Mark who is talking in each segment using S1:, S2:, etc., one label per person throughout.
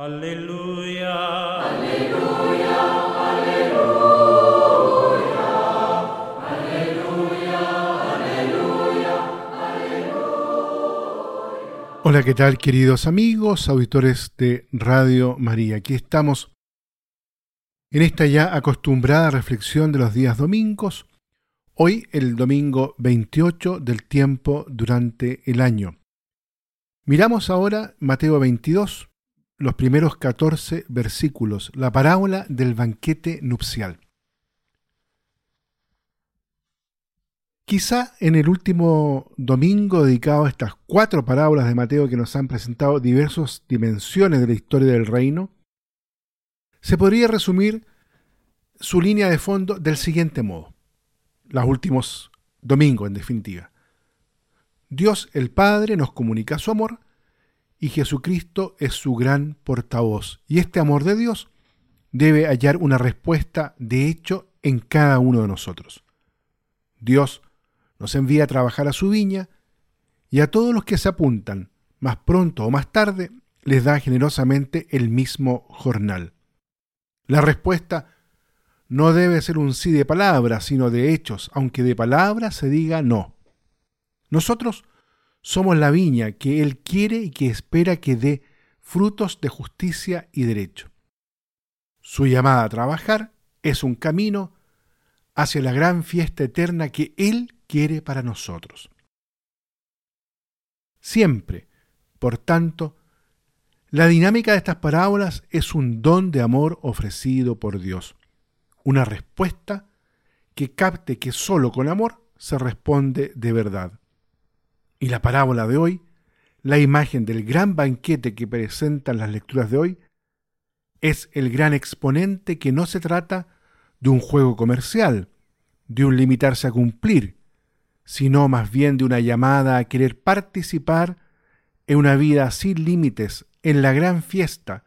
S1: Aleluya.
S2: Aleluya, aleluya. Aleluya, aleluya, aleluya.
S3: Hola, ¿qué tal queridos amigos, auditores de Radio María? Aquí estamos en esta ya acostumbrada reflexión de los días domingos, hoy el domingo 28 del tiempo durante el año. Miramos ahora Mateo 22, los primeros 14 versículos, la parábola del banquete nupcial. Quizá en el último domingo dedicado a estas cuatro parábolas de Mateo que nos han presentado diversas dimensiones de la historia del reino, se podría resumir su línea de fondo del siguiente modo, los últimos domingos en definitiva. Dios el Padre nos comunica su amor y Jesucristo es su gran portavoz. Y este amor de Dios debe hallar una respuesta de hecho en cada uno de nosotros. Dios nos envía a trabajar a su viña y a todos los que se apuntan, más pronto o más tarde, les da generosamente el mismo jornal. La respuesta no debe ser un sí de palabras, sino de hechos, aunque de palabras se diga no. Nosotros somos la viña que Él quiere y que espera que dé frutos de justicia y derecho. Su llamada a trabajar es un camino hacia la gran fiesta eterna que Él quiere para nosotros. Siempre, por tanto, la dinámica de estas parábolas es un don de amor ofrecido por Dios, una respuesta que capte que solo con amor se responde de verdad. Y la parábola de hoy, la imagen del gran banquete que presentan las lecturas de hoy, es el gran exponente que no se trata de un juego comercial, de un limitarse a cumplir, sino más bien de una llamada a querer participar en una vida sin límites, en la gran fiesta,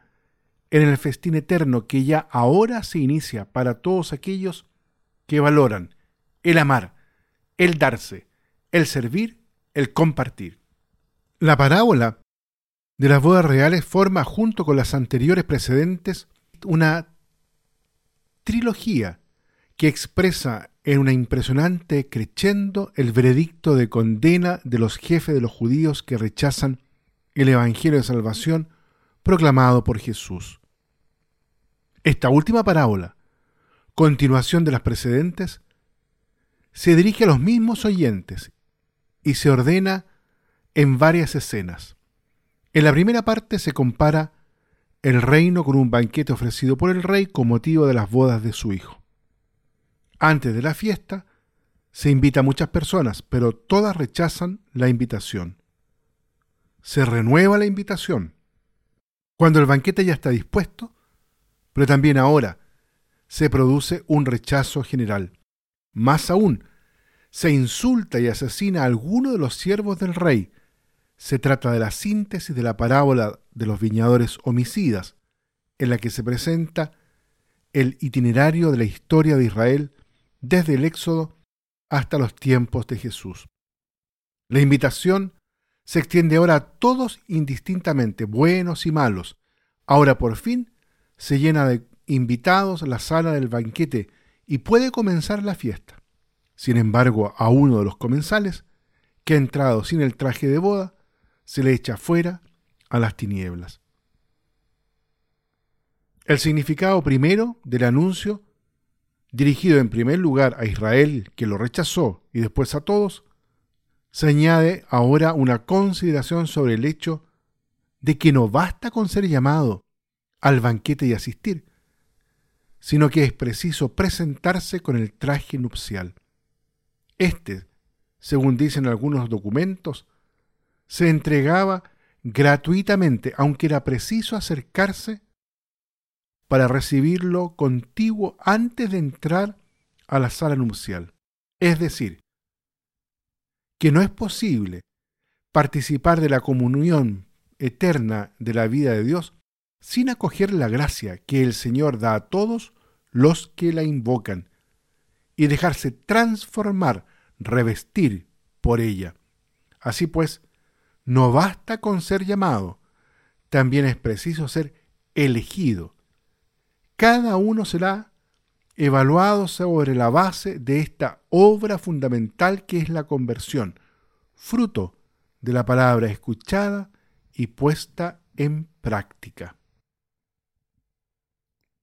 S3: en el festín eterno que ya ahora se inicia para todos aquellos que valoran el amar, el darse, el servir el compartir. La parábola de las bodas reales forma, junto con las anteriores precedentes, una trilogía que expresa en una impresionante crescendo el veredicto de condena de los jefes de los judíos que rechazan el Evangelio de Salvación proclamado por Jesús. Esta última parábola, continuación de las precedentes, se dirige a los mismos oyentes y se ordena en varias escenas. En la primera parte se compara el reino con un banquete ofrecido por el rey con motivo de las bodas de su hijo. Antes de la fiesta se invita a muchas personas, pero todas rechazan la invitación. Se renueva la invitación. Cuando el banquete ya está dispuesto, pero también ahora se produce un rechazo general. Más aún, se insulta y asesina a alguno de los siervos del rey. Se trata de la síntesis de la parábola de los viñadores homicidas, en la que se presenta el itinerario de la historia de Israel desde el Éxodo hasta los tiempos de Jesús. La invitación se extiende ahora a todos indistintamente, buenos y malos. Ahora por fin se llena de invitados la sala del banquete y puede comenzar la fiesta. Sin embargo, a uno de los comensales, que ha entrado sin el traje de boda, se le echa fuera a las tinieblas. El significado primero del anuncio, dirigido en primer lugar a Israel, que lo rechazó, y después a todos, se añade ahora una consideración sobre el hecho de que no basta con ser llamado al banquete y asistir, sino que es preciso presentarse con el traje nupcial. Este, según dicen algunos documentos, se entregaba gratuitamente, aunque era preciso acercarse para recibirlo contiguo antes de entrar a la sala nupcial. Es decir, que no es posible participar de la comunión eterna de la vida de Dios sin acoger la gracia que el Señor da a todos los que la invocan y dejarse transformar, revestir por ella. Así pues, no basta con ser llamado, también es preciso ser elegido. Cada uno será evaluado sobre la base de esta obra fundamental que es la conversión, fruto de la palabra escuchada y puesta en práctica.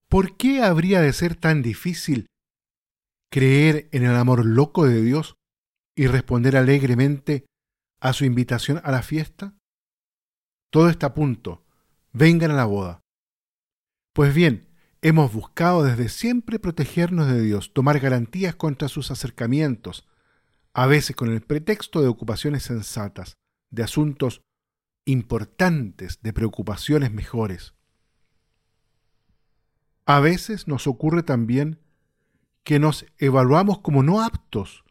S3: ¿Por qué habría de ser tan difícil creer en el amor loco de Dios y responder alegremente a su invitación a la fiesta? Todo está a punto. Vengan a la boda. Pues bien, hemos buscado desde siempre protegernos de Dios, tomar garantías contra sus acercamientos, a veces con el pretexto de ocupaciones sensatas, de asuntos importantes, de preocupaciones mejores. A veces nos ocurre también que nos evaluamos como no aptos,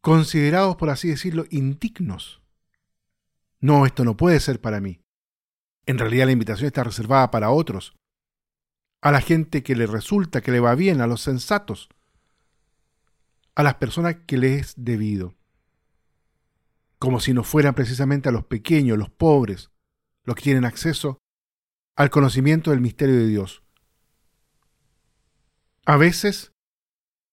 S3: considerados, por así decirlo, indignos. No, esto no puede ser para mí. En realidad la invitación está reservada para otros, a la gente que le resulta, que le va bien, a los sensatos, a las personas que les es debido. Como si no fueran precisamente a los pequeños, los pobres, los que tienen acceso al conocimiento del misterio de Dios. A veces,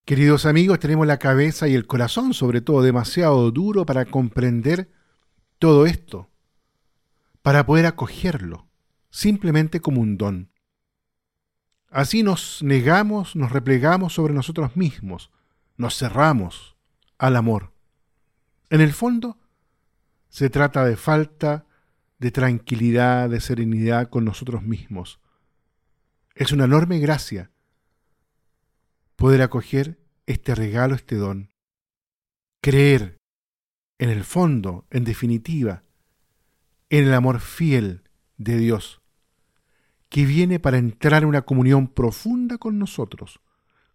S3: queridos amigos, tenemos la cabeza y el corazón, sobre todo, demasiado duro para comprender todo esto, para poder acogerlo, simplemente como un don. Así nos negamos, nos replegamos sobre nosotros mismos, nos cerramos al amor. En el fondo, se trata de falta de tranquilidad, de serenidad con nosotros mismos. Es una enorme gracia poder acoger este regalo, este don. Creer, en el fondo, en definitiva, en el amor fiel de Dios, que viene para entrar en una comunión profunda con nosotros,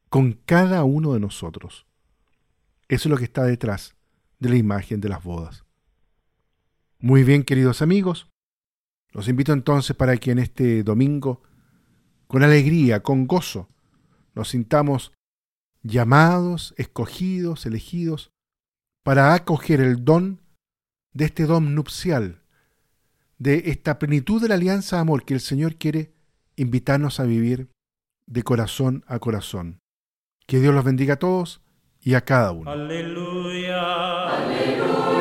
S3: con cada uno de nosotros. Eso es lo que está detrás de la imagen de las bodas. Muy bien, queridos amigos, los invito entonces para que en este domingo, con alegría, con gozo, nos sintamos llamados, escogidos, elegidos, para acoger el don de este don nupcial, de esta plenitud de la alianza de amor que el Señor quiere invitarnos a vivir de corazón a corazón. Que Dios los bendiga a todos y a cada uno.
S2: Aleluya. Aleluya.